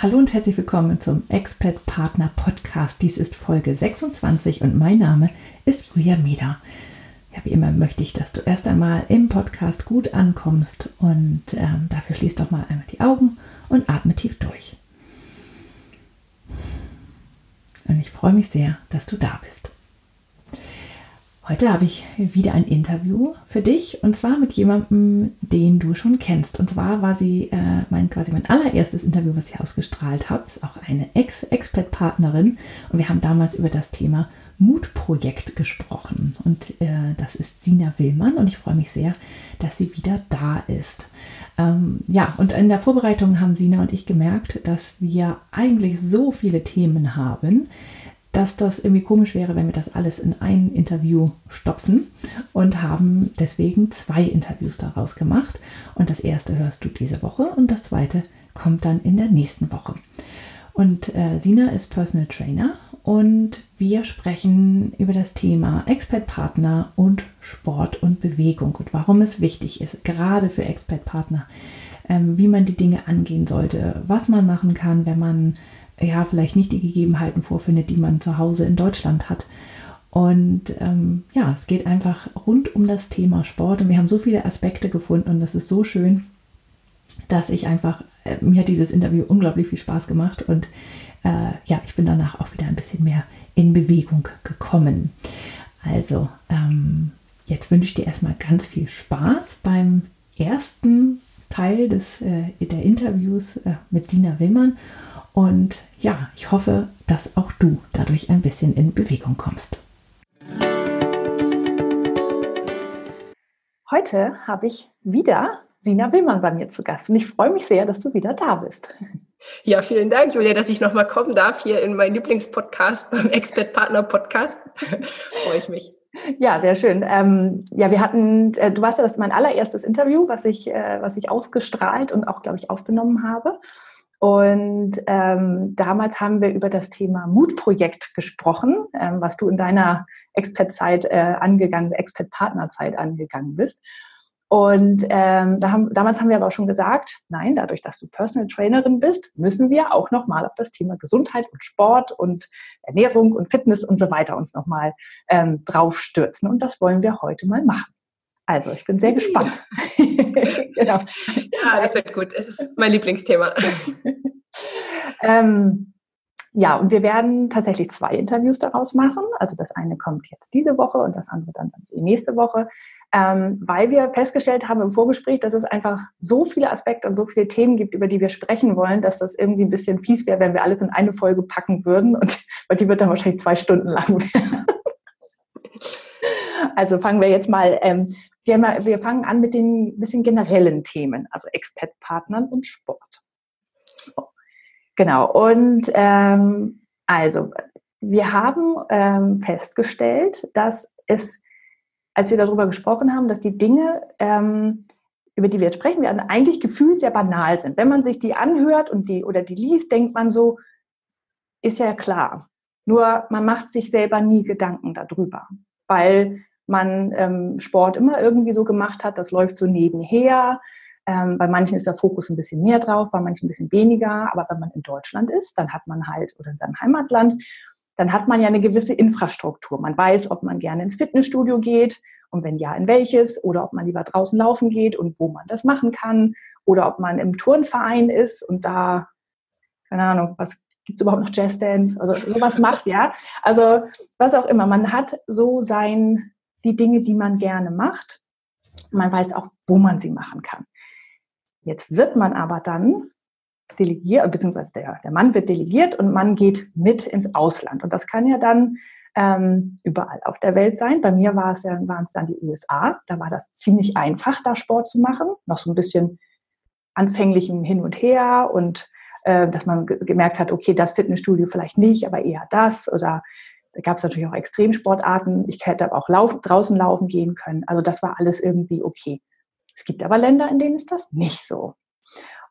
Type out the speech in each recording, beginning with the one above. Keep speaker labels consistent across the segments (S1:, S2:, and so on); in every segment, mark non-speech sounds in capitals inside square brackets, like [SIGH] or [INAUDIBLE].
S1: Hallo und herzlich willkommen zum Expat Partner Podcast. Dies ist Folge 26 und mein Name ist Julia Meder. Ja, wie immer möchte ich, dass du erst einmal im Podcast gut ankommst und ähm, dafür schließ doch mal einmal die Augen und atme tief durch. Und ich freue mich sehr, dass du da bist. Heute habe ich wieder ein Interview für dich und zwar mit jemandem, den du schon kennst. Und zwar war sie äh, mein quasi mein allererstes Interview, was ich ausgestrahlt habe. Ist auch eine Ex-Expert-Partnerin und wir haben damals über das Thema Mutprojekt gesprochen. Und äh, das ist Sina Willmann und ich freue mich sehr, dass sie wieder da ist. Ähm, ja, und in der Vorbereitung haben Sina und ich gemerkt, dass wir eigentlich so viele Themen haben, dass das irgendwie komisch wäre, wenn wir das alles in ein Interview stopfen und haben deswegen zwei Interviews daraus gemacht. Und das erste hörst du diese Woche und das zweite kommt dann in der nächsten Woche. Und äh, Sina ist Personal Trainer und wir sprechen über das Thema Expert-Partner und Sport und Bewegung und warum es wichtig ist, gerade für Expert-Partner, ähm, wie man die Dinge angehen sollte, was man machen kann, wenn man ja, vielleicht nicht die Gegebenheiten vorfindet, die man zu Hause in Deutschland hat. Und ähm, ja, es geht einfach rund um das Thema Sport und wir haben so viele Aspekte gefunden und das ist so schön, dass ich einfach, äh, mir hat dieses Interview unglaublich viel Spaß gemacht und äh, ja, ich bin danach auch wieder ein bisschen mehr in Bewegung gekommen. Also, ähm, jetzt wünsche ich dir erstmal ganz viel Spaß beim ersten Teil des, äh, der Interviews äh, mit Sina Willmann und ja, ich hoffe, dass auch du dadurch ein bisschen in Bewegung kommst. Heute habe ich wieder Sina Willmann bei mir zu Gast und ich freue mich sehr, dass du wieder da bist.
S2: Ja, vielen Dank, Julia, dass ich nochmal kommen darf hier in meinen Lieblingspodcast beim [LAUGHS] Expert Partner Podcast. [LAUGHS] freue ich mich.
S1: Ja, sehr schön. Ähm, ja, wir hatten, äh, du warst ja das mein allererstes Interview, was ich, äh, was ich ausgestrahlt und auch, glaube ich, aufgenommen habe. Und ähm, damals haben wir über das Thema Mutprojekt gesprochen, ähm, was du in deiner Expert-Zeit äh, angegangen, Expert-Partnerzeit angegangen bist. Und ähm, da haben, damals haben wir aber auch schon gesagt, nein, dadurch, dass du Personal Trainerin bist, müssen wir auch nochmal auf das Thema Gesundheit und Sport und Ernährung und Fitness und so weiter uns nochmal ähm, draufstürzen. Und das wollen wir heute mal machen. Also, ich bin sehr gespannt. [LAUGHS]
S2: genau. Ja, das wird gut. Es ist mein Lieblingsthema. [LAUGHS]
S1: ähm, ja, und wir werden tatsächlich zwei Interviews daraus machen. Also das eine kommt jetzt diese Woche und das andere dann die nächste Woche, ähm, weil wir festgestellt haben im Vorgespräch, dass es einfach so viele Aspekte und so viele Themen gibt, über die wir sprechen wollen, dass das irgendwie ein bisschen fies wäre, wenn wir alles in eine Folge packen würden. Und [LAUGHS] weil die wird dann wahrscheinlich zwei Stunden lang werden. Also fangen wir jetzt mal ähm, wir, wir fangen an mit den bisschen generellen Themen, also Expat-Partnern und Sport. Genau, und ähm, also wir haben ähm, festgestellt, dass es, als wir darüber gesprochen haben, dass die Dinge, ähm, über die wir jetzt sprechen werden, eigentlich gefühlt sehr banal sind. Wenn man sich die anhört und die oder die liest, denkt man so, ist ja klar. Nur man macht sich selber nie Gedanken darüber, weil man ähm, Sport immer irgendwie so gemacht hat, das läuft so nebenher. Ähm, bei manchen ist der Fokus ein bisschen mehr drauf, bei manchen ein bisschen weniger. Aber wenn man in Deutschland ist, dann hat man halt, oder in seinem Heimatland, dann hat man ja eine gewisse Infrastruktur. Man weiß, ob man gerne ins Fitnessstudio geht und wenn ja, in welches oder ob man lieber draußen laufen geht und wo man das machen kann oder ob man im Turnverein ist und da, keine Ahnung, was gibt es überhaupt noch Jazzdance, also sowas macht, ja. Also was auch immer. Man hat so sein, die Dinge, die man gerne macht. Man weiß auch, wo man sie machen kann. Jetzt wird man aber dann delegiert, beziehungsweise der, der Mann wird delegiert und man geht mit ins Ausland. Und das kann ja dann ähm, überall auf der Welt sein. Bei mir war es ja, waren es dann die USA. Da war das ziemlich einfach, da Sport zu machen. Noch so ein bisschen anfänglichem Hin und Her und äh, dass man gemerkt hat, okay, das Fitnessstudio vielleicht nicht, aber eher das oder da gab es natürlich auch Extremsportarten. Ich hätte aber auch lauf, draußen laufen gehen können. Also das war alles irgendwie okay. Es gibt aber Länder, in denen ist das nicht so.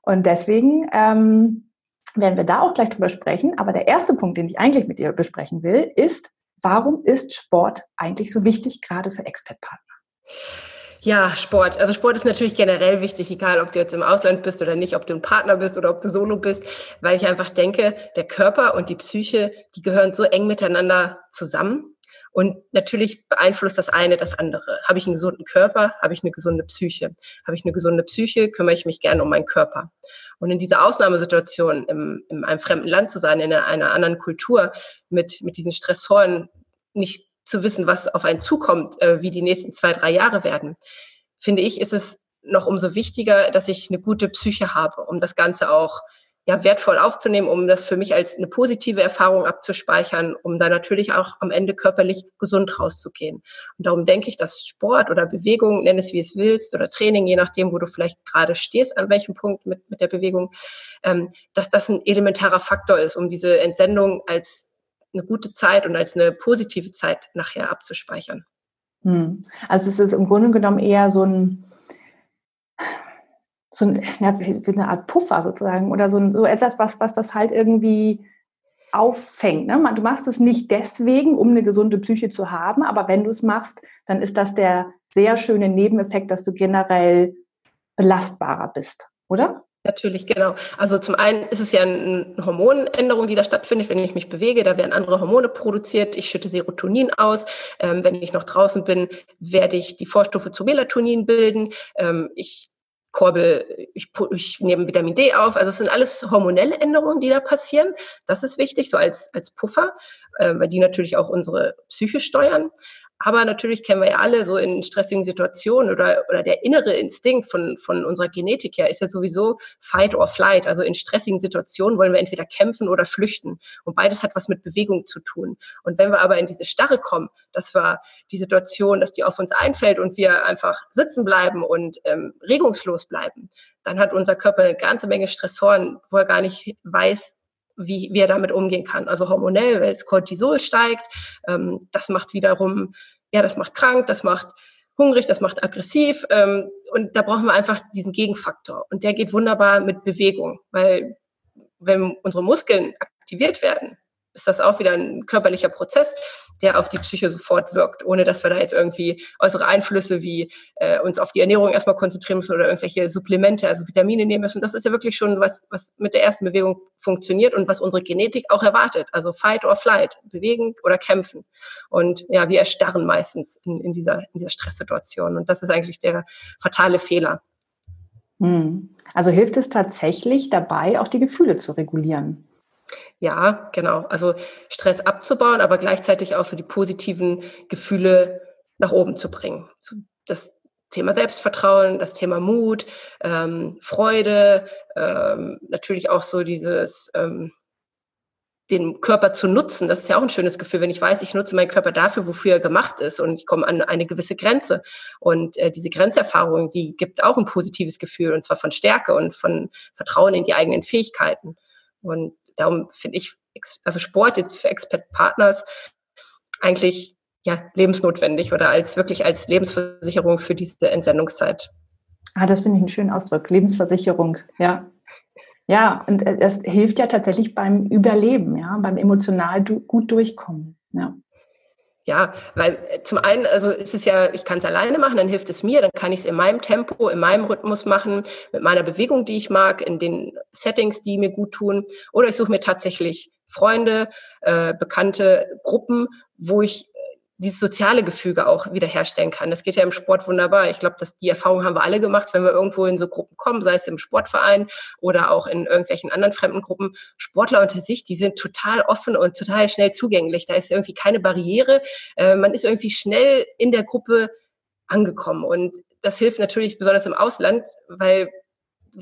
S1: Und deswegen ähm, werden wir da auch gleich drüber sprechen. Aber der erste Punkt, den ich eigentlich mit dir besprechen will, ist, warum ist Sport eigentlich so wichtig, gerade für Expertpartner?
S2: Ja, Sport. Also Sport ist natürlich generell wichtig, egal ob du jetzt im Ausland bist oder nicht, ob du ein Partner bist oder ob du solo bist, weil ich einfach denke, der Körper und die Psyche, die gehören so eng miteinander zusammen. Und natürlich beeinflusst das eine das andere. Habe ich einen gesunden Körper, habe ich eine gesunde Psyche. Habe ich eine gesunde Psyche, kümmere ich mich gerne um meinen Körper. Und in dieser Ausnahmesituation, im, in einem fremden Land zu sein, in einer anderen Kultur, mit, mit diesen Stressoren nicht zu wissen, was auf einen zukommt, äh, wie die nächsten zwei, drei Jahre werden, finde ich, ist es noch umso wichtiger, dass ich eine gute Psyche habe, um das Ganze auch ja, wertvoll aufzunehmen, um das für mich als eine positive Erfahrung abzuspeichern, um da natürlich auch am Ende körperlich gesund rauszugehen. Und darum denke ich, dass Sport oder Bewegung, nenn es wie es willst, oder Training, je nachdem, wo du vielleicht gerade stehst, an welchem Punkt mit, mit der Bewegung, ähm, dass das ein elementarer Faktor ist, um diese Entsendung als eine gute Zeit und als eine positive Zeit nachher abzuspeichern.
S1: Hm. Also es ist im Grunde genommen eher so ein, so ein, eine Art Puffer sozusagen oder so, ein, so etwas, was, was das halt irgendwie auffängt. Ne? Du machst es nicht deswegen, um eine gesunde Psyche zu haben, aber wenn du es machst, dann ist das der sehr schöne Nebeneffekt, dass du generell belastbarer bist, oder?
S2: Natürlich, genau. Also zum einen ist es ja eine Hormonänderung, die da stattfindet, wenn ich mich bewege. Da werden andere Hormone produziert. Ich schütte Serotonin aus. Ähm, wenn ich noch draußen bin, werde ich die Vorstufe zu Melatonin bilden. Ähm, ich Korbel, ich, ich nehme Vitamin D auf. Also es sind alles hormonelle Änderungen, die da passieren. Das ist wichtig, so als, als Puffer, äh, weil die natürlich auch unsere Psyche steuern. Aber natürlich kennen wir ja alle so in stressigen Situationen oder, oder der innere Instinkt von, von unserer Genetik her ist ja sowieso Fight or Flight. Also in stressigen Situationen wollen wir entweder kämpfen oder flüchten. Und beides hat was mit Bewegung zu tun. Und wenn wir aber in diese Starre kommen, dass wir die Situation, dass die auf uns einfällt und wir einfach sitzen bleiben und ähm, regungslos bleiben, dann hat unser Körper eine ganze Menge Stressoren, wo er gar nicht weiß, wie, wie er damit umgehen kann. Also hormonell, weil das Cortisol steigt, ähm, das macht wiederum, ja, das macht krank, das macht hungrig, das macht aggressiv ähm, und da brauchen wir einfach diesen Gegenfaktor und der geht wunderbar mit Bewegung, weil wenn unsere Muskeln aktiviert werden, ist das auch wieder ein körperlicher Prozess, der auf die Psyche sofort wirkt, ohne dass wir da jetzt irgendwie äußere Einflüsse wie äh, uns auf die Ernährung erstmal konzentrieren müssen oder irgendwelche Supplemente, also Vitamine nehmen müssen. Das ist ja wirklich schon was, was mit der ersten Bewegung funktioniert und was unsere Genetik auch erwartet. Also Fight or Flight, bewegen oder kämpfen. Und ja, wir erstarren meistens in, in, dieser, in dieser Stresssituation. Und das ist eigentlich der fatale Fehler.
S1: Hm. Also hilft es tatsächlich dabei, auch die Gefühle zu regulieren?
S2: Ja, genau. Also Stress abzubauen, aber gleichzeitig auch so die positiven Gefühle nach oben zu bringen. Das Thema Selbstvertrauen, das Thema Mut, ähm, Freude, ähm, natürlich auch so dieses, ähm, den Körper zu nutzen. Das ist ja auch ein schönes Gefühl, wenn ich weiß, ich nutze meinen Körper dafür, wofür er gemacht ist und ich komme an eine gewisse Grenze. Und äh, diese Grenzerfahrung, die gibt auch ein positives Gefühl und zwar von Stärke und von Vertrauen in die eigenen Fähigkeiten. Und darum finde ich, also Sport jetzt für Expert-Partners eigentlich ja, lebensnotwendig oder als wirklich als Lebensversicherung für diese Entsendungszeit.
S1: Ah, das finde ich einen schönen Ausdruck. Lebensversicherung, ja. Ja, und es hilft ja tatsächlich beim Überleben, ja, beim emotional gut durchkommen. Ja.
S2: Ja, weil äh, zum einen, also ist es ja, ich kann es alleine machen, dann hilft es mir, dann kann ich es in meinem Tempo, in meinem Rhythmus machen, mit meiner Bewegung, die ich mag, in den Settings, die mir gut tun. Oder ich suche mir tatsächlich Freunde, äh, bekannte Gruppen, wo ich dieses soziale Gefüge auch wiederherstellen kann. Das geht ja im Sport wunderbar. Ich glaube, dass die Erfahrung haben wir alle gemacht, wenn wir irgendwo in so Gruppen kommen, sei es im Sportverein oder auch in irgendwelchen anderen fremden Gruppen. Sportler unter sich, die sind total offen und total schnell zugänglich. Da ist irgendwie keine Barriere. Äh, man ist irgendwie schnell in der Gruppe angekommen und das hilft natürlich besonders im Ausland, weil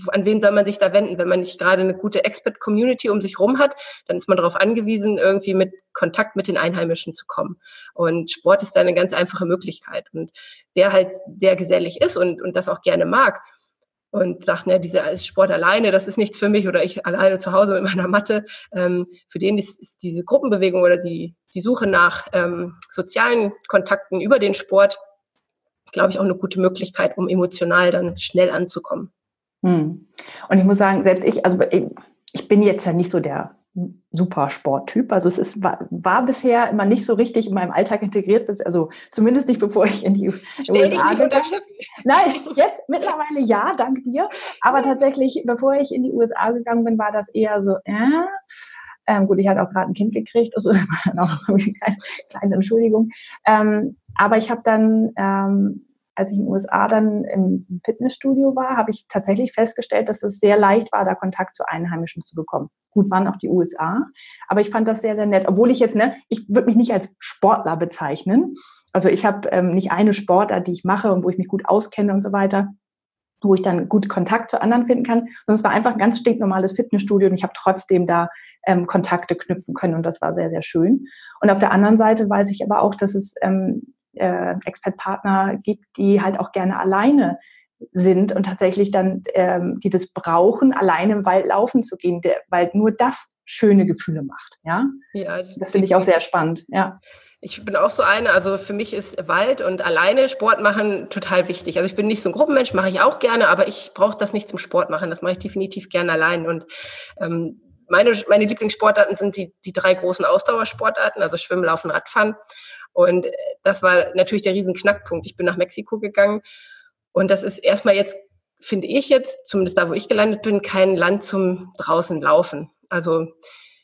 S2: an wen soll man sich da wenden? Wenn man nicht gerade eine gute Expert-Community um sich rum hat, dann ist man darauf angewiesen, irgendwie mit Kontakt mit den Einheimischen zu kommen. Und Sport ist da eine ganz einfache Möglichkeit. Und wer halt sehr gesellig ist und, und das auch gerne mag, und sagt, ne, dieser Sport alleine, das ist nichts für mich oder ich alleine zu Hause mit meiner Matte. Ähm, für den ist, ist, diese Gruppenbewegung oder die, die Suche nach ähm, sozialen Kontakten über den Sport, glaube ich, auch eine gute Möglichkeit, um emotional dann schnell anzukommen.
S1: Hm. Und ich muss sagen, selbst ich, also ich bin jetzt ja nicht so der super Sporttyp. Also es ist, war, war, bisher immer nicht so richtig in meinem Alltag integriert, also zumindest nicht bevor ich in die
S2: Stell USA gegangen
S1: Nein, jetzt mittlerweile ja, dank dir. Aber tatsächlich, bevor ich in die USA gegangen bin, war das eher so, äh, ähm, gut, ich hatte auch gerade ein Kind gekriegt, also [LAUGHS] das war dann auch eine kleine, kleine Entschuldigung. Ähm, aber ich habe dann ähm, als ich in den USA dann im Fitnessstudio war, habe ich tatsächlich festgestellt, dass es sehr leicht war, da Kontakt zu Einheimischen zu bekommen. Gut waren auch die USA, aber ich fand das sehr, sehr nett. Obwohl ich jetzt, ne, ich würde mich nicht als Sportler bezeichnen. Also ich habe ähm, nicht eine Sportart, die ich mache und wo ich mich gut auskenne und so weiter, wo ich dann gut Kontakt zu anderen finden kann, sondern es war einfach ein ganz stinknormales Fitnessstudio und ich habe trotzdem da ähm, Kontakte knüpfen können und das war sehr, sehr schön. Und auf der anderen Seite weiß ich aber auch, dass es ähm, äh, Expert-Partner gibt, die halt auch gerne alleine sind und tatsächlich dann, ähm, die das brauchen, alleine im Wald laufen zu gehen, der, weil nur das schöne Gefühle macht. Ja, ja das, das finde ich auch sehr spannend. Ja.
S2: Ich bin auch so eine, also für mich ist Wald und alleine Sport machen total wichtig. Also ich bin nicht so ein Gruppenmensch, mache ich auch gerne, aber ich brauche das nicht zum Sport machen. Das mache ich definitiv gerne allein. Und ähm, meine, meine Lieblingssportarten sind die, die drei großen Ausdauersportarten, also Schwimmen, Laufen, Radfahren. Und das war natürlich der riesen Knackpunkt. Ich bin nach Mexiko gegangen und das ist erstmal jetzt, finde ich jetzt, zumindest da, wo ich gelandet bin, kein Land zum draußen laufen. Also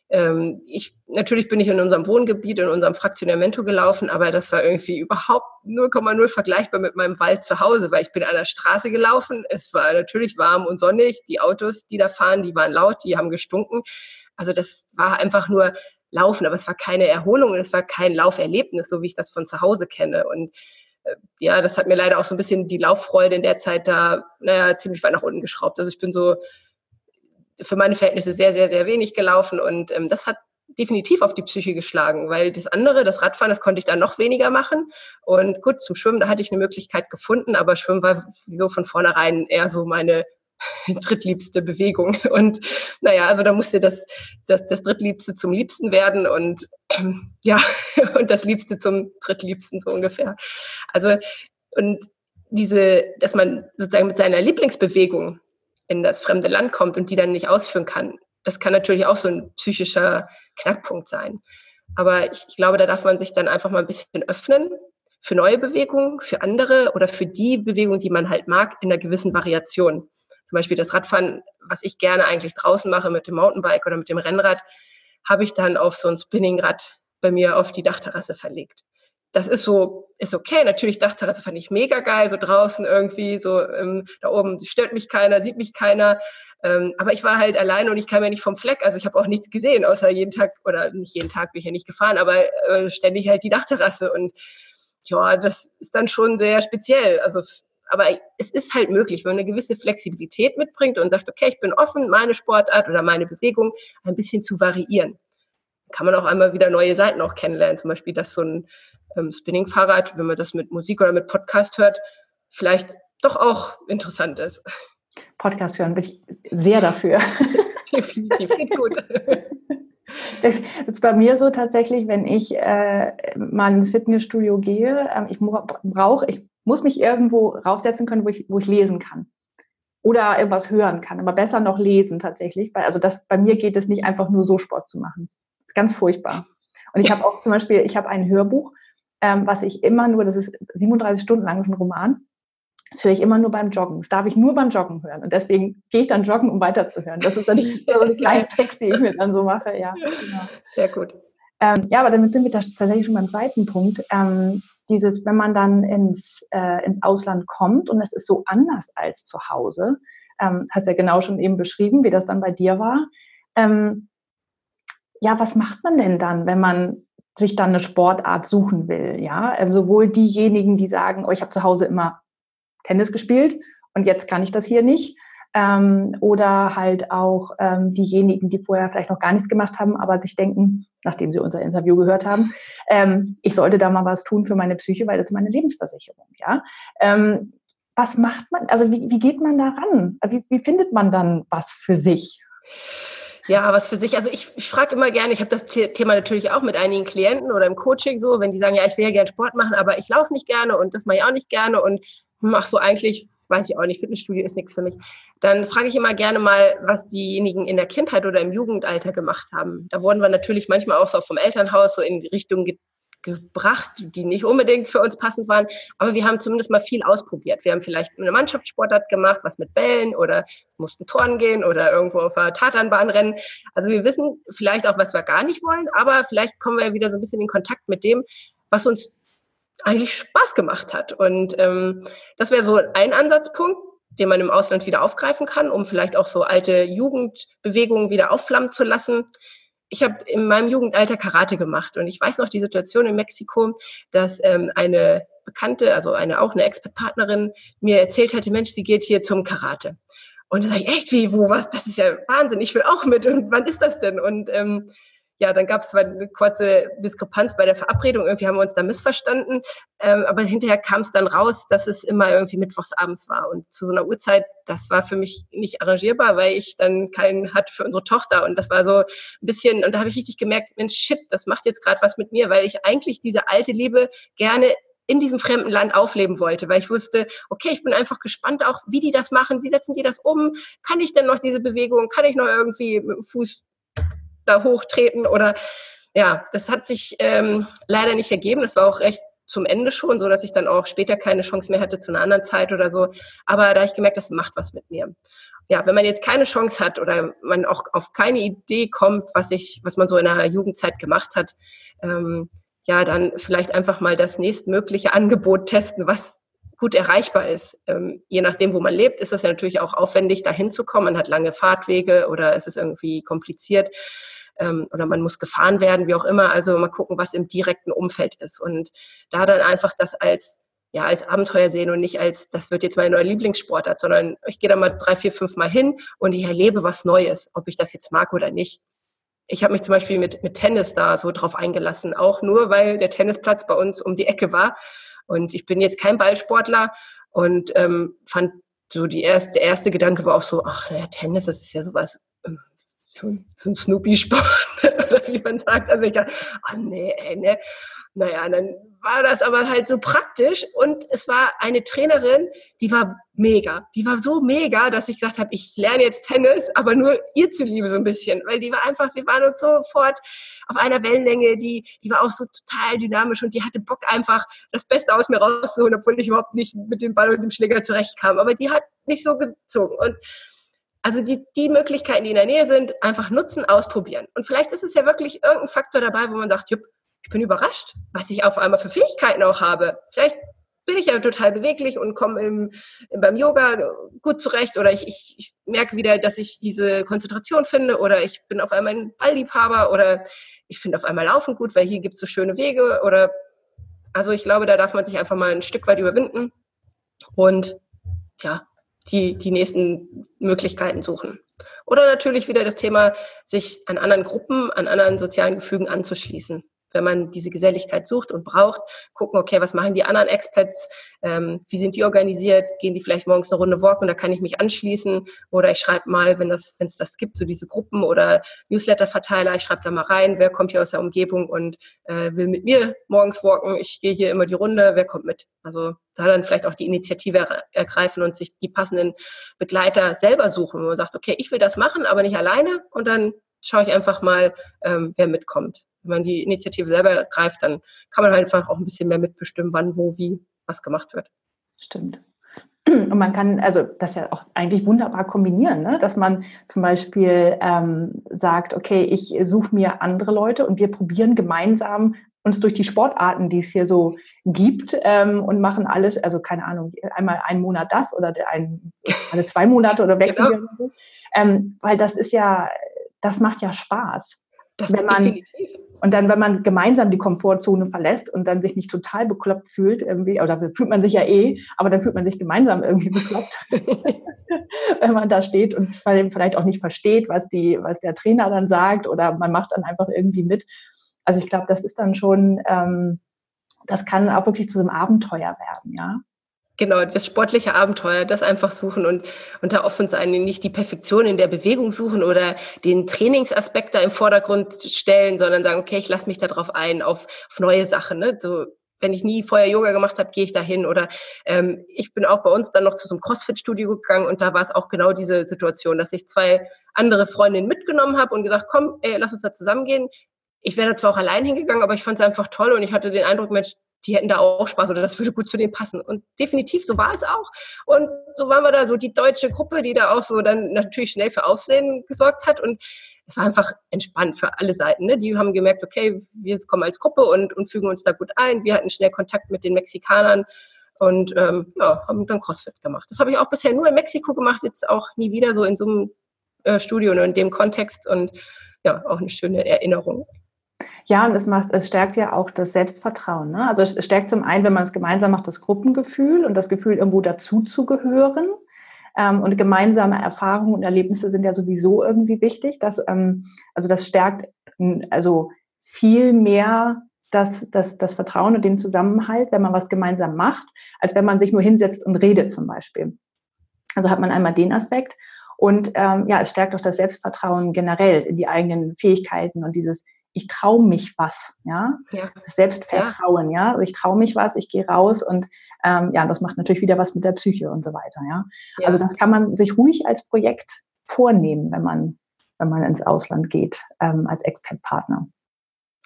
S2: ähm, ich, natürlich bin ich in unserem Wohngebiet, in unserem Fraktionamento gelaufen, aber das war irgendwie überhaupt 0,0 vergleichbar mit meinem Wald zu Hause, weil ich bin an der Straße gelaufen. Es war natürlich warm und sonnig. Die Autos, die da fahren, die waren laut, die haben gestunken. Also das war einfach nur Laufen, aber es war keine Erholung und es war kein Lauferlebnis, so wie ich das von zu Hause kenne. Und äh, ja, das hat mir leider auch so ein bisschen die Lauffreude in der Zeit da, naja, ziemlich weit nach unten geschraubt. Also ich bin so für meine Verhältnisse sehr, sehr, sehr wenig gelaufen und ähm, das hat definitiv auf die Psyche geschlagen, weil das andere, das Radfahren, das konnte ich dann noch weniger machen. Und gut, zum Schwimmen, da hatte ich eine Möglichkeit gefunden, aber Schwimmen war so von vornherein eher so meine [LAUGHS] drittliebste Bewegung. Und naja, also da musste das, das, das Drittliebste zum Liebsten werden und ähm, ja, [LAUGHS] und das Liebste zum Drittliebsten so ungefähr. Also, und diese, dass man sozusagen mit seiner Lieblingsbewegung in das fremde Land kommt und die dann nicht ausführen kann, das kann natürlich auch so ein psychischer Knackpunkt sein. Aber ich, ich glaube, da darf man sich dann einfach mal ein bisschen öffnen für neue Bewegungen, für andere oder für die Bewegungen, die man halt mag, in einer gewissen Variation zum Beispiel das Radfahren, was ich gerne eigentlich draußen mache mit dem Mountainbike oder mit dem Rennrad, habe ich dann auf so ein Spinningrad bei mir auf die Dachterrasse verlegt. Das ist so, ist okay. Natürlich, Dachterrasse fand ich mega geil, so draußen irgendwie, so ähm, da oben stört mich keiner, sieht mich keiner. Ähm, aber ich war halt alleine und ich kam ja nicht vom Fleck. Also ich habe auch nichts gesehen, außer jeden Tag, oder nicht jeden Tag bin ich ja nicht gefahren, aber äh, ständig halt die Dachterrasse. Und ja, das ist dann schon sehr speziell. Also aber es ist halt möglich, wenn man eine gewisse Flexibilität mitbringt und sagt, okay, ich bin offen, meine Sportart oder meine Bewegung ein bisschen zu variieren. Kann man auch einmal wieder neue Seiten auch kennenlernen. Zum Beispiel, dass so ein ähm, Spinning-Fahrrad, wenn man das mit Musik oder mit Podcast hört, vielleicht doch auch interessant ist.
S1: Podcast hören bin ich sehr dafür. [LAUGHS] Definitiv, geht gut. [LAUGHS] Das ist bei mir so tatsächlich, wenn ich äh, mal ins Fitnessstudio gehe, äh, ich brauche, ich muss mich irgendwo raufsetzen können, wo ich, wo ich lesen kann. Oder irgendwas hören kann, aber besser noch lesen tatsächlich. Also das, bei mir geht es nicht einfach nur so Sport zu machen. Das ist ganz furchtbar. Und ich habe auch zum Beispiel, ich habe ein Hörbuch, ähm, was ich immer nur, das ist 37 Stunden lang, das ist ein Roman. Das höre ich immer nur beim Joggen. Das darf ich nur beim Joggen hören. Und deswegen gehe ich dann joggen, um weiterzuhören. Das ist dann [LAUGHS] so eine kleine Text, die ich mir dann so mache. Ja,
S2: genau. Sehr gut.
S1: Ähm, ja, aber damit sind wir tatsächlich schon beim zweiten Punkt. Ähm, dieses, wenn man dann ins, äh, ins Ausland kommt und es ist so anders als zu Hause, ähm, hast ja genau schon eben beschrieben, wie das dann bei dir war. Ähm, ja, was macht man denn dann, wenn man sich dann eine Sportart suchen will? Ja, ähm, sowohl diejenigen, die sagen, oh, ich habe zu Hause immer Tennis gespielt und jetzt kann ich das hier nicht, ähm, oder halt auch ähm, diejenigen, die vorher vielleicht noch gar nichts gemacht haben, aber sich denken, nachdem sie unser Interview gehört haben, ähm, ich sollte da mal was tun für meine Psyche, weil das ist meine Lebensversicherung. Ja, ähm, was macht man, also wie, wie geht man da ran? Wie, wie findet man dann was für sich?
S2: Ja, was für sich. Also ich, ich frage immer gerne, ich habe das Thema natürlich auch mit einigen Klienten oder im Coaching so, wenn die sagen, ja, ich will ja gerne Sport machen, aber ich laufe nicht gerne und das mache ich auch nicht gerne und mache so eigentlich, weiß ich auch nicht, Fitnessstudio ist nichts für mich. Dann frage ich immer gerne mal, was diejenigen in der Kindheit oder im Jugendalter gemacht haben. Da wurden wir natürlich manchmal auch so vom Elternhaus so in die Richtung gebracht, die nicht unbedingt für uns passend waren. Aber wir haben zumindest mal viel ausprobiert. Wir haben vielleicht eine Mannschaftssportart gemacht, was mit Bällen oder mussten Toren gehen oder irgendwo auf der Tatanbahn rennen. Also wir wissen vielleicht auch, was wir gar nicht wollen, aber vielleicht kommen wir wieder so ein bisschen in Kontakt mit dem, was uns eigentlich Spaß gemacht hat. Und ähm, das wäre so ein Ansatzpunkt, den man im Ausland wieder aufgreifen kann, um vielleicht auch so alte Jugendbewegungen wieder aufflammen zu lassen ich habe in meinem Jugendalter Karate gemacht und ich weiß noch die Situation in Mexiko, dass ähm, eine Bekannte, also eine auch eine Expert-Partnerin, mir erzählt hatte, Mensch, sie geht hier zum Karate. Und dann sage ich, echt, wie, wo, was? Das ist ja Wahnsinn, ich will auch mit. Und wann ist das denn? Und ähm, ja, dann gab es zwar eine kurze Diskrepanz bei der Verabredung, irgendwie haben wir uns da missverstanden, ähm, aber hinterher kam es dann raus, dass es immer irgendwie mittwochsabends war. Und zu so einer Uhrzeit, das war für mich nicht arrangierbar, weil ich dann keinen hatte für unsere Tochter. Und das war so ein bisschen, und da habe ich richtig gemerkt, Mensch, shit, das macht jetzt gerade was mit mir, weil ich eigentlich diese alte Liebe gerne in diesem fremden Land aufleben wollte, weil ich wusste, okay, ich bin einfach gespannt auch, wie die das machen, wie setzen die das um, kann ich denn noch diese Bewegung, kann ich noch irgendwie mit dem Fuß da hochtreten oder ja, das hat sich ähm, leider nicht ergeben. Das war auch recht zum Ende schon, so dass ich dann auch später keine Chance mehr hatte zu einer anderen Zeit oder so. Aber da habe ich gemerkt, das macht was mit mir. Ja, wenn man jetzt keine Chance hat oder man auch auf keine Idee kommt, was ich, was man so in der Jugendzeit gemacht hat, ähm, ja, dann vielleicht einfach mal das nächstmögliche Angebot testen, was gut erreichbar ist. Ähm, je nachdem, wo man lebt, ist das ja natürlich auch aufwendig, da hinzukommen. Man hat lange Fahrtwege oder es ist irgendwie kompliziert ähm, oder man muss gefahren werden, wie auch immer. Also mal gucken, was im direkten Umfeld ist. Und da dann einfach das als ja, als Abenteuer sehen und nicht als, das wird jetzt meine neue Lieblingssportart, sondern ich gehe da mal drei, vier, fünf Mal hin und ich erlebe was Neues, ob ich das jetzt mag oder nicht. Ich habe mich zum Beispiel mit, mit Tennis da so drauf eingelassen, auch nur, weil der Tennisplatz bei uns um die Ecke war und ich bin jetzt kein Ballsportler und ähm, fand so die erste, der erste Gedanke war auch so, ach, ja, Tennis, das ist ja sowas, ähm, so, so ein Snoopy-Sport, [LAUGHS] oder wie man sagt. Also ich dachte, oh nee, ey, ne. Naja, dann war das aber halt so praktisch und es war eine Trainerin, die war mega. Die war so mega, dass ich gesagt habe, ich lerne jetzt Tennis, aber nur ihr zuliebe so ein bisschen, weil die war einfach, wir waren uns sofort auf einer Wellenlänge, die, die war auch so total dynamisch und die hatte Bock einfach das Beste aus mir rauszuholen, obwohl ich überhaupt nicht mit dem Ball und dem Schläger zurechtkam. Aber die hat nicht so gezogen und also die, die Möglichkeiten, die in der Nähe sind, einfach nutzen, ausprobieren. Und vielleicht ist es ja wirklich irgendein Faktor dabei, wo man sagt, jupp, ich bin überrascht, was ich auf einmal für Fähigkeiten auch habe. Vielleicht bin ich ja total beweglich und komme im, beim Yoga gut zurecht oder ich, ich, ich merke wieder, dass ich diese Konzentration finde oder ich bin auf einmal ein Ballliebhaber oder ich finde auf einmal Laufen gut, weil hier gibt es so schöne Wege oder also ich glaube, da darf man sich einfach mal ein Stück weit überwinden und ja, die, die nächsten Möglichkeiten suchen. Oder natürlich wieder das Thema, sich an anderen Gruppen, an anderen sozialen Gefügen anzuschließen wenn man diese Geselligkeit sucht und braucht, gucken, okay, was machen die anderen Expats, ähm, wie sind die organisiert, gehen die vielleicht morgens eine Runde walken, da kann ich mich anschließen? Oder ich schreibe mal, wenn das, wenn es das gibt, so diese Gruppen oder Newsletter-Verteiler, ich schreibe da mal rein, wer kommt hier aus der Umgebung und äh, will mit mir morgens walken, ich gehe hier immer die Runde, wer kommt mit? Also da dann vielleicht auch die Initiative ergreifen und sich die passenden Begleiter selber suchen, wo man sagt, okay, ich will das machen, aber nicht alleine. Und dann schaue ich einfach mal, ähm, wer mitkommt wenn man die Initiative selber ergreift, dann kann man halt einfach auch ein bisschen mehr mitbestimmen, wann, wo, wie was gemacht wird.
S1: Stimmt. Und man kann also das ja auch eigentlich wunderbar kombinieren, ne? dass man zum Beispiel ähm, sagt, okay, ich suche mir andere Leute und wir probieren gemeinsam uns durch die Sportarten, die es hier so gibt, ähm, und machen alles, also keine Ahnung, einmal einen Monat das oder ein, alle zwei Monate oder [LAUGHS] wechseln genau. wir. So. Ähm, weil das ist ja, das macht ja Spaß. Das wenn man, definitiv. Und dann, wenn man gemeinsam die Komfortzone verlässt und dann sich nicht total bekloppt fühlt, irgendwie, oder fühlt man sich ja eh, aber dann fühlt man sich gemeinsam irgendwie bekloppt, [LAUGHS] wenn man da steht und vielleicht auch nicht versteht, was die, was der Trainer dann sagt, oder man macht dann einfach irgendwie mit. Also ich glaube, das ist dann schon, ähm, das kann auch wirklich zu einem Abenteuer werden, ja.
S2: Genau, das sportliche Abenteuer, das einfach suchen und, und da offen sein, nicht die Perfektion in der Bewegung suchen oder den Trainingsaspekt da im Vordergrund stellen, sondern sagen, okay, ich lasse mich darauf ein, auf, auf neue Sachen. Ne? So, wenn ich nie vorher Yoga gemacht habe, gehe ich da hin. Oder ähm, ich bin auch bei uns dann noch zu so einem CrossFit-Studio gegangen und da war es auch genau diese Situation, dass ich zwei andere Freundinnen mitgenommen habe und gesagt, komm, ey, lass uns da zusammengehen. Ich wäre da zwar auch allein hingegangen, aber ich fand es einfach toll und ich hatte den Eindruck, Mensch, die hätten da auch Spaß oder das würde gut zu denen passen. Und definitiv, so war es auch. Und so waren wir da so die deutsche Gruppe, die da auch so dann natürlich schnell für Aufsehen gesorgt hat. Und es war einfach entspannt für alle Seiten. Ne? Die haben gemerkt, okay, wir kommen als Gruppe und, und fügen uns da gut ein. Wir hatten schnell Kontakt mit den Mexikanern und ähm, ja, haben dann CrossFit gemacht. Das habe ich auch bisher nur in Mexiko gemacht, jetzt auch nie wieder so in so einem äh, Studio und in dem Kontext. Und ja, auch eine schöne Erinnerung.
S1: Ja, und es macht, es stärkt ja auch das Selbstvertrauen. Ne? Also es stärkt zum einen, wenn man es gemeinsam macht, das Gruppengefühl und das Gefühl, irgendwo dazuzugehören. Ähm, und gemeinsame Erfahrungen und Erlebnisse sind ja sowieso irgendwie wichtig. Dass, ähm, also das stärkt also viel mehr das, das, das Vertrauen und den Zusammenhalt, wenn man was gemeinsam macht, als wenn man sich nur hinsetzt und redet zum Beispiel. Also hat man einmal den Aspekt. Und ähm, ja, es stärkt auch das Selbstvertrauen generell in die eigenen Fähigkeiten und dieses ich traue mich was, ja. ja. Das Selbstvertrauen, ja. ja? Also ich traue mich was, ich gehe raus und ähm, ja, das macht natürlich wieder was mit der Psyche und so weiter, ja? ja. Also das kann man sich ruhig als Projekt vornehmen, wenn man, wenn man ins Ausland geht, ähm, als Expat-Partner.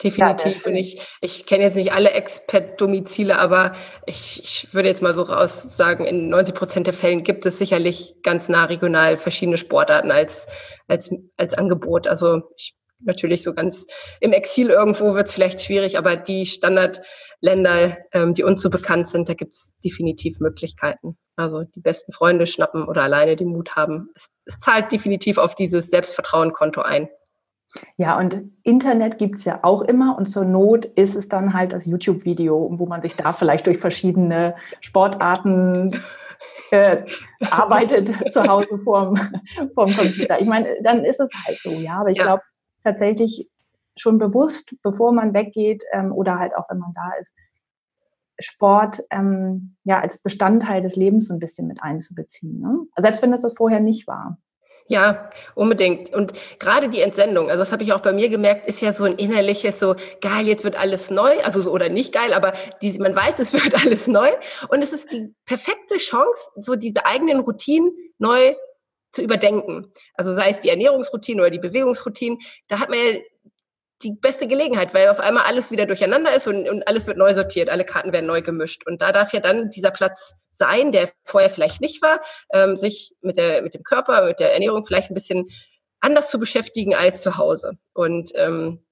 S2: Definitiv. und ich, ich kenne jetzt nicht alle Expat-Domizile, aber ich, ich würde jetzt mal so raus sagen, in 90 Prozent der Fällen gibt es sicherlich ganz nah regional verschiedene Sportarten als, als, als Angebot. Also ich natürlich so ganz im Exil irgendwo wird es vielleicht schwierig, aber die Standardländer, ähm, die uns so bekannt sind, da gibt es definitiv Möglichkeiten. Also die besten Freunde schnappen oder alleine den Mut haben. Es, es zahlt definitiv auf dieses Selbstvertrauen-Konto ein.
S1: Ja, und Internet gibt es ja auch immer und zur Not ist es dann halt das YouTube-Video, wo man sich da vielleicht durch verschiedene Sportarten äh, [LAUGHS] arbeitet zu Hause vorm, vorm Computer. Ich meine, dann ist es halt so, ja. Aber ich ja. glaube, tatsächlich schon bewusst, bevor man weggeht ähm, oder halt auch wenn man da ist, Sport ähm, ja als Bestandteil des Lebens so ein bisschen mit einzubeziehen. Ne? Selbst wenn das das vorher nicht war.
S2: Ja, unbedingt. Und gerade die Entsendung, also das habe ich auch bei mir gemerkt, ist ja so ein innerliches, so geil, jetzt wird alles neu, also so, oder nicht geil, aber die, man weiß, es wird [LAUGHS] alles neu. Und es ist die perfekte Chance, so diese eigenen Routinen neu zu überdenken. Also sei es die Ernährungsroutine oder die Bewegungsroutine, da hat man ja die beste Gelegenheit, weil auf einmal alles wieder durcheinander ist und, und alles wird neu sortiert, alle Karten werden neu gemischt. Und da darf ja dann dieser Platz sein, der vorher vielleicht nicht war, ähm, sich mit, der, mit dem Körper, mit der Ernährung vielleicht ein bisschen anders zu beschäftigen als zu Hause. Und ähm,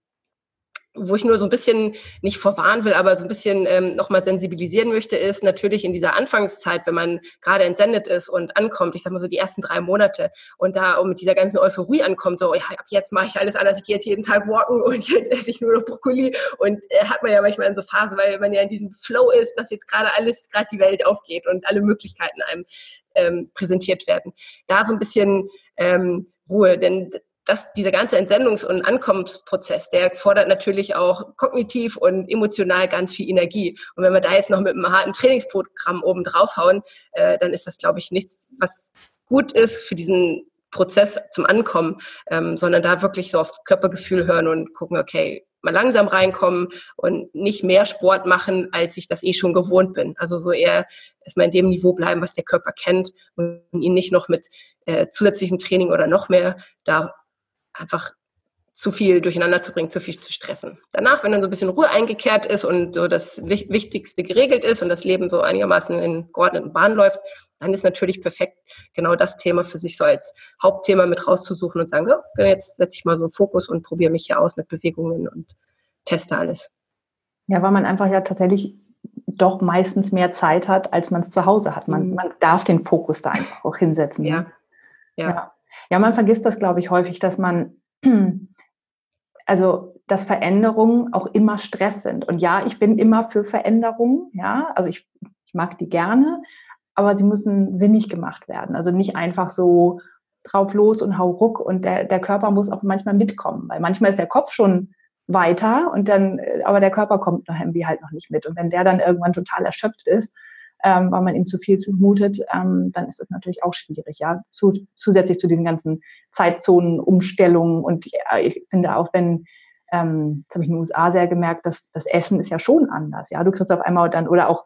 S2: wo ich nur so ein bisschen nicht vorwarnen will, aber so ein bisschen ähm, nochmal sensibilisieren möchte, ist natürlich in dieser Anfangszeit, wenn man gerade entsendet ist und ankommt, ich sag mal so die ersten drei Monate und da auch mit dieser ganzen Euphorie ankommt, so, ja, ab jetzt mache ich alles anders, ich gehe jetzt jeden Tag walken und [LAUGHS] jetzt esse ich nur noch Brokkoli und äh, hat man ja manchmal in so Phase, weil man ja in diesem Flow ist, dass jetzt gerade alles, gerade die Welt aufgeht und alle Möglichkeiten einem ähm, präsentiert werden. Da so ein bisschen ähm, Ruhe, denn dass dieser ganze Entsendungs- und Ankommensprozess, der fordert natürlich auch kognitiv und emotional ganz viel Energie. Und wenn wir da jetzt noch mit einem harten Trainingsprogramm oben draufhauen, äh, dann ist das, glaube ich, nichts, was gut ist für diesen Prozess zum Ankommen, ähm, sondern da wirklich so aufs Körpergefühl hören und gucken, okay, mal langsam reinkommen und nicht mehr Sport machen, als ich das eh schon gewohnt bin. Also so eher erstmal in dem Niveau bleiben, was der Körper kennt und ihn nicht noch mit äh, zusätzlichem Training oder noch mehr da einfach zu viel durcheinander zu bringen, zu viel zu stressen. Danach, wenn dann so ein bisschen Ruhe eingekehrt ist und so das Wichtigste geregelt ist und das Leben so einigermaßen in geordneten Bahnen läuft, dann ist natürlich perfekt, genau das Thema für sich so als Hauptthema mit rauszusuchen und sagen, ja, jetzt setze ich mal so einen Fokus und probiere mich hier aus mit Bewegungen und teste alles.
S1: Ja, weil man einfach ja tatsächlich doch meistens mehr Zeit hat, als man es zu Hause hat. Man, mhm. man darf den Fokus da einfach auch hinsetzen.
S2: Ja. Ne? ja. ja.
S1: Ja, man vergisst das, glaube ich, häufig, dass man, [CLEARS THROAT] also, dass Veränderungen auch immer Stress sind. Und ja, ich bin immer für Veränderungen, ja, also ich, ich mag die gerne, aber sie müssen sinnig gemacht werden. Also nicht einfach so drauf los und hau ruck und der, der Körper muss auch manchmal mitkommen, weil manchmal ist der Kopf schon weiter und dann, aber der Körper kommt noch irgendwie halt noch nicht mit. Und wenn der dann irgendwann total erschöpft ist, ähm, weil man ihm zu viel zumutet, ähm, dann ist es natürlich auch schwierig, ja. Zu, zusätzlich zu diesen ganzen Zeitzonen, Umstellungen und ja, ich finde auch, wenn ähm, das habe ich in den USA sehr gemerkt, dass das Essen ist ja schon anders. Ja, du kriegst auf einmal dann oder auch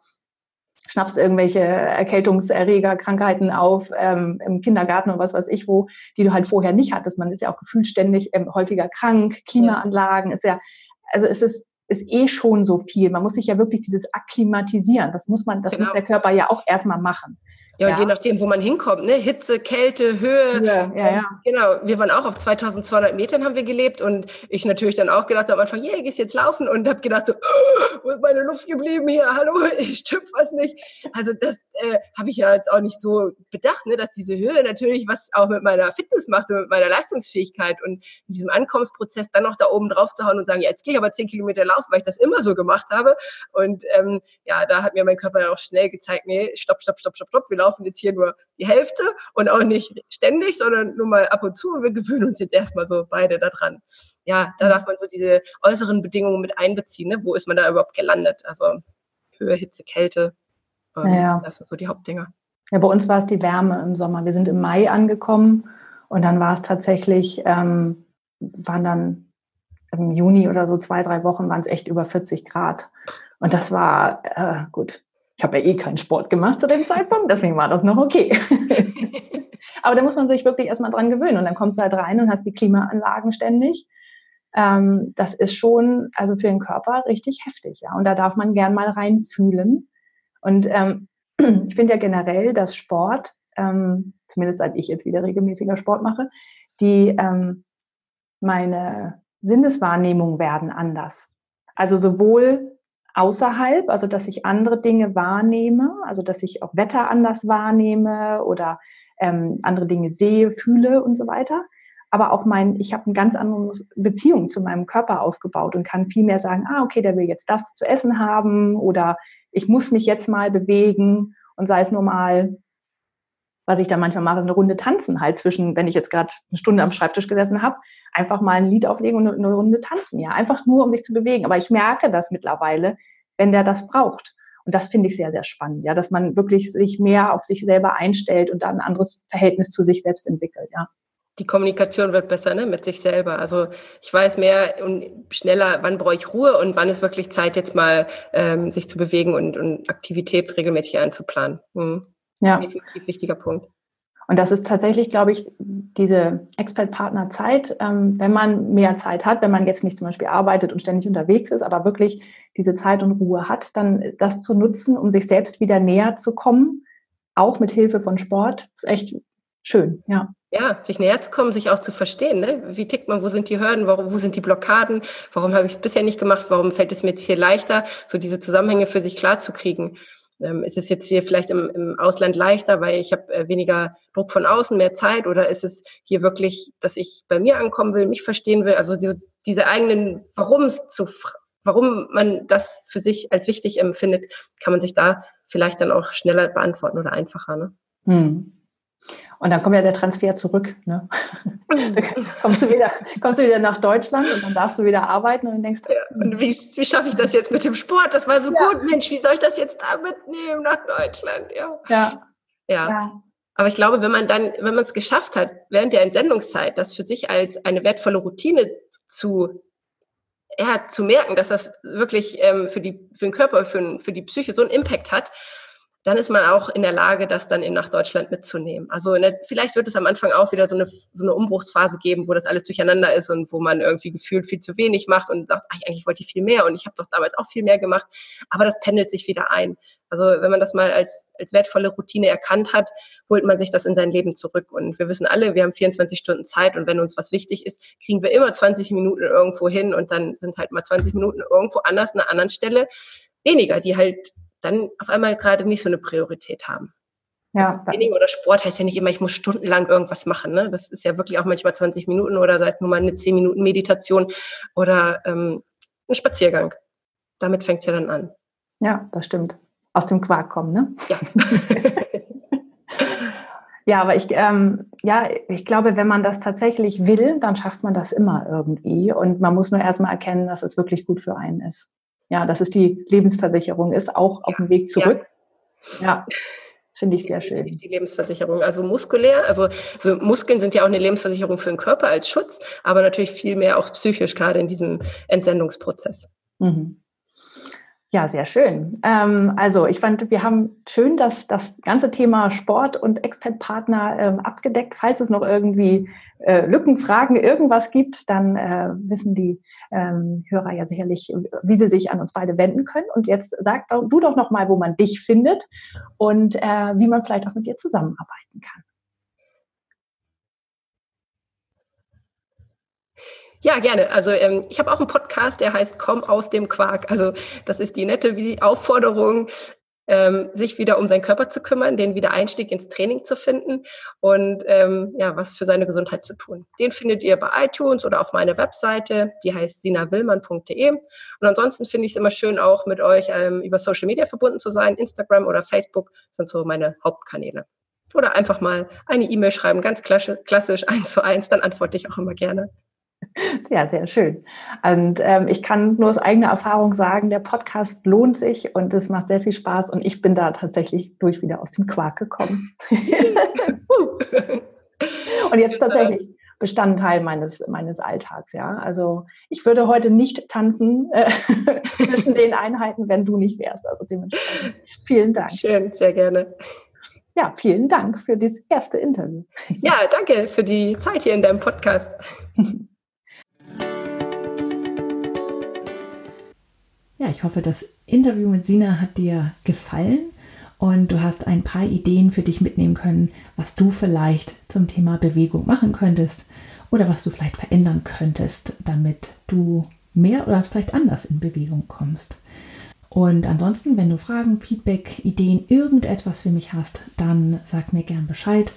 S1: schnappst irgendwelche Erkältungserreger, Krankheiten auf ähm, im Kindergarten oder was weiß ich wo, die du halt vorher nicht hattest. Man ist ja auch gefühlt ständig ähm, häufiger krank, Klimaanlagen ist ja, also es ist ist eh schon so viel. Man muss sich ja wirklich dieses akklimatisieren. Das muss man, das genau. muss der Körper ja auch erstmal machen.
S2: Ja, und ja. je nachdem, wo man hinkommt, ne? Hitze, Kälte, Höhe. Ja, ja, ja. Genau, wir waren auch auf 2200 Metern haben wir gelebt und ich natürlich dann auch gedacht am Anfang, yeah, gehst jetzt laufen und habe gedacht so, oh, wo ist meine Luft geblieben hier? Hallo, [LAUGHS] ich stimmt was nicht. Also das äh, habe ich ja jetzt auch nicht so bedacht, ne? dass diese Höhe natürlich was auch mit meiner Fitness macht und mit meiner Leistungsfähigkeit und in diesem Ankommensprozess dann noch da oben drauf zu hauen und sagen, ja, jetzt gehe ich aber 10 Kilometer laufen, weil ich das immer so gemacht habe. Und ähm, ja, da hat mir mein Körper dann auch schnell gezeigt, nee, stopp, stopp, stopp, stopp, stopp, wir laufen laufen jetzt hier nur die Hälfte und auch nicht ständig, sondern nur mal ab und zu. Und wir gewöhnen uns jetzt erstmal so beide daran. Ja, da darf man so diese äußeren Bedingungen mit einbeziehen. Ne? Wo ist man da überhaupt gelandet? Also Höhe, Hitze, Kälte. Ähm, ja. Das sind so die Hauptdinger.
S1: Ja, bei uns war es die Wärme im Sommer. Wir sind im Mai angekommen und dann war es tatsächlich, ähm, waren dann im Juni oder so zwei, drei Wochen waren es echt über 40 Grad. Und das war äh, gut. Ich habe ja eh keinen Sport gemacht zu dem Zeitpunkt, deswegen war das noch okay. [LAUGHS] Aber da muss man sich wirklich erstmal dran gewöhnen und dann kommst du halt rein und hast die Klimaanlagen ständig. Ähm, das ist schon, also für den Körper richtig heftig, ja. Und da darf man gern mal reinfühlen. Und ähm, [CLEARS THROAT] ich finde ja generell, dass Sport, ähm, zumindest seit ich jetzt wieder regelmäßiger Sport mache, die ähm, meine Sinneswahrnehmung werden anders. Also sowohl außerhalb, also dass ich andere Dinge wahrnehme, also dass ich auch Wetter anders wahrnehme oder ähm, andere Dinge sehe, fühle und so weiter. Aber auch mein, ich habe eine ganz andere Beziehung zu meinem Körper aufgebaut und kann viel mehr sagen, ah, okay, der will jetzt das zu essen haben oder ich muss mich jetzt mal bewegen und sei es nur mal was ich da manchmal mache, eine Runde tanzen halt zwischen, wenn ich jetzt gerade eine Stunde am Schreibtisch gesessen habe, einfach mal ein Lied auflegen und eine Runde tanzen, ja, einfach nur, um sich zu bewegen. Aber ich merke das mittlerweile, wenn der das braucht. Und das finde ich sehr, sehr spannend, ja, dass man wirklich sich mehr auf sich selber einstellt und dann ein anderes Verhältnis zu sich selbst entwickelt, ja.
S2: Die Kommunikation wird besser ne, mit sich selber. Also ich weiß mehr und schneller, wann brauche ich Ruhe und wann ist wirklich Zeit, jetzt mal ähm, sich zu bewegen und, und Aktivität regelmäßig einzuplanen. Hm. Ja. Definitiv wichtiger Punkt.
S1: Und das ist tatsächlich, glaube ich, diese Expert-Partner-Zeit, ähm, wenn man mehr Zeit hat, wenn man jetzt nicht zum Beispiel arbeitet und ständig unterwegs ist, aber wirklich diese Zeit und Ruhe hat, dann das zu nutzen, um sich selbst wieder näher zu kommen, auch mit Hilfe von Sport, ist echt schön, ja.
S2: Ja, sich näher zu kommen, sich auch zu verstehen. Ne? Wie tickt man? Wo sind die Hürden? Warum, wo sind die Blockaden? Warum habe ich es bisher nicht gemacht? Warum fällt es mir jetzt hier leichter, so diese Zusammenhänge für sich klar zu kriegen? Ähm, ist es jetzt hier vielleicht im, im Ausland leichter, weil ich habe äh, weniger Druck von außen, mehr Zeit? Oder ist es hier wirklich, dass ich bei mir ankommen will, mich verstehen will? Also diese, diese eigenen Warums zu, warum man das für sich als wichtig empfindet, kann man sich da vielleicht dann auch schneller beantworten oder einfacher. Ne? Hm.
S1: Und dann kommt ja der Transfer zurück. Ne? [LAUGHS] kommst, du wieder, kommst du wieder nach Deutschland und dann darfst du wieder arbeiten und denkst,
S2: ja, und wie, wie schaffe ich das jetzt mit dem Sport? Das war so ja. gut, Mensch, wie soll ich das jetzt da mitnehmen nach Deutschland? Ja. ja. ja. ja. Aber ich glaube, wenn man dann, wenn man es geschafft hat, während der Entsendungszeit, das für sich als eine wertvolle Routine zu, ja, zu merken, dass das wirklich ähm, für, die, für den Körper, für, für die Psyche so einen Impact hat, dann ist man auch in der Lage, das dann in nach Deutschland mitzunehmen. Also der, vielleicht wird es am Anfang auch wieder so eine, so eine Umbruchsphase geben, wo das alles durcheinander ist und wo man irgendwie gefühlt viel zu wenig macht und sagt, ach, eigentlich wollte ich viel mehr und ich habe doch damals auch viel mehr gemacht. Aber das pendelt sich wieder ein. Also wenn man das mal als, als wertvolle Routine erkannt hat, holt man sich das in sein Leben zurück. Und wir wissen alle, wir haben 24 Stunden Zeit und wenn uns was wichtig ist, kriegen wir immer 20 Minuten irgendwo hin und dann sind halt mal 20 Minuten irgendwo anders, an einer anderen Stelle weniger, die halt dann auf einmal gerade nicht so eine Priorität haben. Ja. Also Training oder Sport heißt ja nicht immer, ich muss stundenlang irgendwas machen. Ne? Das ist ja wirklich auch manchmal 20 Minuten oder sei es nur mal eine 10 Minuten Meditation oder ähm, ein Spaziergang. Damit fängt es ja dann an.
S1: Ja, das stimmt. Aus dem Quark kommen, ne? Ja. [LAUGHS] ja, aber ich, ähm, ja, ich glaube, wenn man das tatsächlich will, dann schafft man das immer irgendwie. Und man muss nur erstmal erkennen, dass es wirklich gut für einen ist ja, dass es die Lebensversicherung ist, auch auf dem Weg zurück. Ja. Finde ich sehr schön.
S2: Die Lebensversicherung, also muskulär, also, also, Muskeln sind ja auch eine Lebensversicherung für den Körper als Schutz, aber natürlich viel mehr auch psychisch, gerade in diesem Entsendungsprozess. Mhm.
S1: Ja, sehr schön. Ähm, also ich fand, wir haben schön das, das ganze Thema Sport und Expert-Partner ähm, abgedeckt. Falls es noch irgendwie äh, Lücken, Fragen, irgendwas gibt, dann äh, wissen die ähm, Hörer ja sicherlich, wie sie sich an uns beide wenden können. Und jetzt sag du doch noch mal, wo man dich findet und äh, wie man vielleicht auch mit dir zusammenarbeiten kann.
S2: Ja, gerne. Also ähm, ich habe auch einen Podcast, der heißt Komm aus dem Quark. Also das ist die nette Aufforderung, ähm, sich wieder um seinen Körper zu kümmern, den Wiedereinstieg ins Training zu finden und ähm, ja, was für seine Gesundheit zu tun. Den findet ihr bei iTunes oder auf meiner Webseite, die heißt sinawillmann.de. Und ansonsten finde ich es immer schön, auch mit euch ähm, über Social Media verbunden zu sein. Instagram oder Facebook sind so meine Hauptkanäle. Oder einfach mal eine E-Mail schreiben, ganz klassisch, eins zu eins, dann antworte ich auch immer gerne. [LAUGHS]
S1: Ja, sehr schön. Und ähm, ich kann nur aus eigener Erfahrung sagen, der Podcast lohnt sich und es macht sehr viel Spaß und ich bin da tatsächlich durch wieder aus dem Quark gekommen. [LAUGHS] und jetzt tatsächlich Bestandteil meines, meines Alltags, ja. Also ich würde heute nicht tanzen äh, [LAUGHS] zwischen den Einheiten, wenn du nicht wärst. Also dementsprechend vielen Dank.
S2: Schön, sehr gerne.
S1: Ja, vielen Dank für dieses erste Interview.
S2: Ja, danke für die Zeit hier in deinem Podcast.
S1: Ja, ich hoffe, das Interview mit Sina hat dir gefallen und du hast ein paar Ideen für dich mitnehmen können, was du vielleicht zum Thema Bewegung machen könntest oder was du vielleicht verändern könntest, damit du mehr oder vielleicht anders in Bewegung kommst. Und ansonsten, wenn du Fragen, Feedback, Ideen, irgendetwas für mich hast, dann sag mir gern Bescheid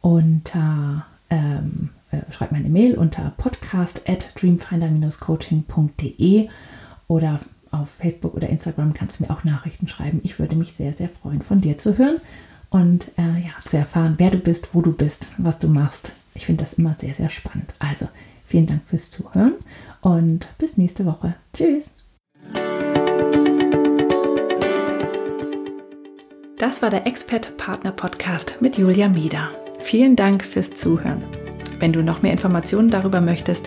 S1: unter ähm, äh, schreib mir eine Mail unter podcast at dreamfinder-coaching.de oder auf Facebook oder Instagram kannst du mir auch Nachrichten schreiben. Ich würde mich sehr, sehr freuen, von dir zu hören und äh, ja, zu erfahren, wer du bist, wo du bist, was du machst. Ich finde das immer sehr, sehr spannend. Also vielen Dank fürs Zuhören und bis nächste Woche. Tschüss. Das war der Expert Partner Podcast mit Julia Mieder. Vielen Dank fürs Zuhören. Wenn du noch mehr Informationen darüber möchtest,